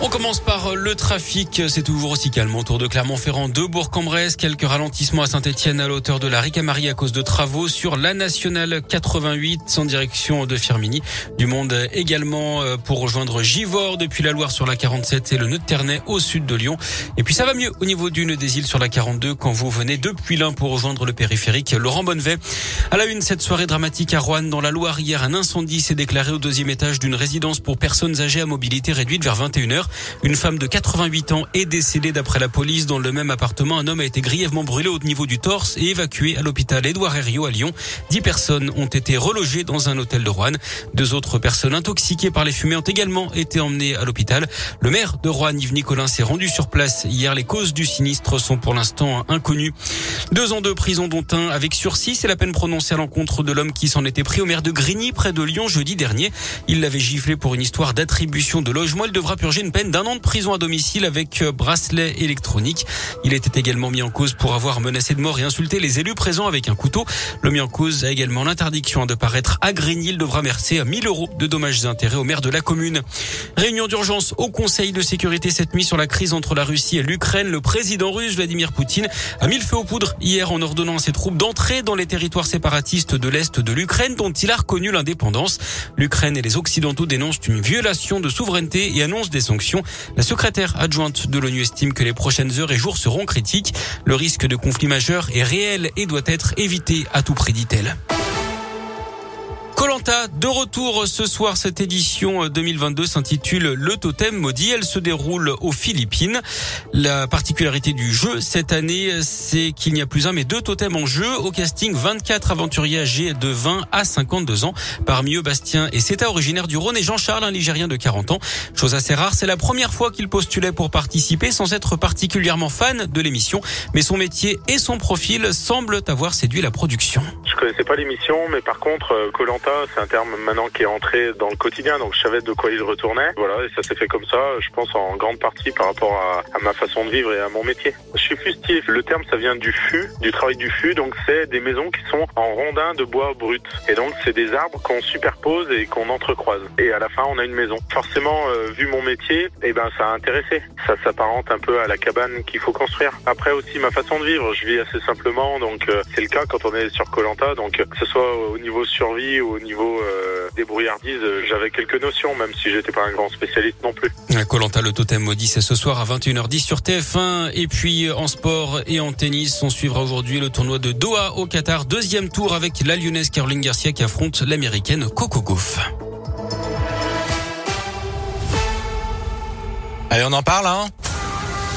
On commence par le trafic. C'est toujours aussi calme autour de Clermont-Ferrand, de Bourg-en-Bresse. Quelques ralentissements à Saint-Etienne à l'auteur de la Ricamarie à cause de travaux sur la nationale 88 en direction de Firmini. Du monde également euh, pour rejoindre Givors depuis la Loire sur la 47 et le nœud de Ternay au sud de Lyon. Et puis ça va mieux au niveau du nœud des îles sur la 42 quand vous venez depuis l'un pour rejoindre le périphérique Laurent Bonnevet. À la une, cette soirée dramatique à Rouen dans la Loire. Hier, un incendie s'est déclaré au deuxième étage d'une résidence pour personnes âgées à mobilité réduite vers 21h. Une femme de 88 ans est décédée d'après la police. Dans le même appartement, un homme a été grièvement brûlé au niveau du torse et évacué à l'hôpital Édouard Herriot à Lyon. Dix personnes ont été relogées dans un hôtel de Rouen. Deux autres personnes intoxiquées par les fumées ont également été emmenées à l'hôpital. Le maire de Rouen, Yves Nicolin, s'est rendu sur place hier. Les causes du sinistre sont pour l'instant inconnues. Deux ans de prison dont un avec sursis. C'est la peine prononcée à l'encontre de l'homme qui s'en était pris au maire de Grigny près de Lyon jeudi dernier. Il l'avait giflé pour une histoire d'attribution de logement. Il devra purger une d'un an de prison à domicile avec euh, bracelet électronique. Il était également mis en cause pour avoir menacé de mort et insulté les élus présents avec un couteau. Le mis en cause a également l'interdiction de paraître à Grigny. Il devra verser 1000 euros de dommages et intérêts au maire de la commune. Réunion d'urgence au Conseil de sécurité cette nuit sur la crise entre la Russie et l'Ukraine. Le président russe Vladimir Poutine a mis le feu aux poudres hier en ordonnant à ses troupes d'entrer dans les territoires séparatistes de l'Est de l'Ukraine dont il a reconnu l'indépendance. L'Ukraine et les Occidentaux dénoncent une violation de souveraineté et annoncent des sanctions. La secrétaire adjointe de l'ONU estime que les prochaines heures et jours seront critiques. Le risque de conflit majeur est réel et doit être évité à tout prix, dit-elle. De retour ce soir. Cette édition 2022 s'intitule Le Totem Maudit. Elle se déroule aux Philippines. La particularité du jeu cette année, c'est qu'il n'y a plus un mais deux totems en jeu. Au casting, 24 aventuriers âgés de 20 à 52 ans. Parmi eux, Bastien et Seta, originaire du Rhône, et Jean-Charles, un Ligérien de 40 ans. Chose assez rare, c'est la première fois qu'il postulait pour participer sans être particulièrement fan de l'émission. Mais son métier et son profil semblent avoir séduit la production. Je connaissais pas l'émission, mais par contre, Colanta c'est un terme maintenant qui est entré dans le quotidien, donc je savais de quoi il retournait. Voilà, et ça s'est fait comme ça, je pense en grande partie par rapport à, ma façon de vivre et à mon métier. Je suis fustier. Le terme, ça vient du fût, du travail du fût, donc c'est des maisons qui sont en rondins de bois brut. Et donc c'est des arbres qu'on superpose et qu'on entrecroise. Et à la fin, on a une maison. Forcément, euh, vu mon métier, eh ben ça a intéressé. Ça s'apparente un peu à la cabane qu'il faut construire. Après aussi ma façon de vivre, je vis assez simplement, donc euh, c'est le cas quand on est sur Colanta, donc que ce soit au niveau survie ou au niveau euh, débrouillardise, euh, j'avais quelques notions, même si j'étais pas un grand spécialiste non plus. Colanta, le totem maudit, c'est ce soir à 21h10 sur TF1. Et puis en sport et en tennis, on suivra aujourd'hui le tournoi de Doha au Qatar, deuxième tour avec la lyonnaise Caroline Garcia qui affronte l'américaine Coco Gauff. Allez, on en parle, hein?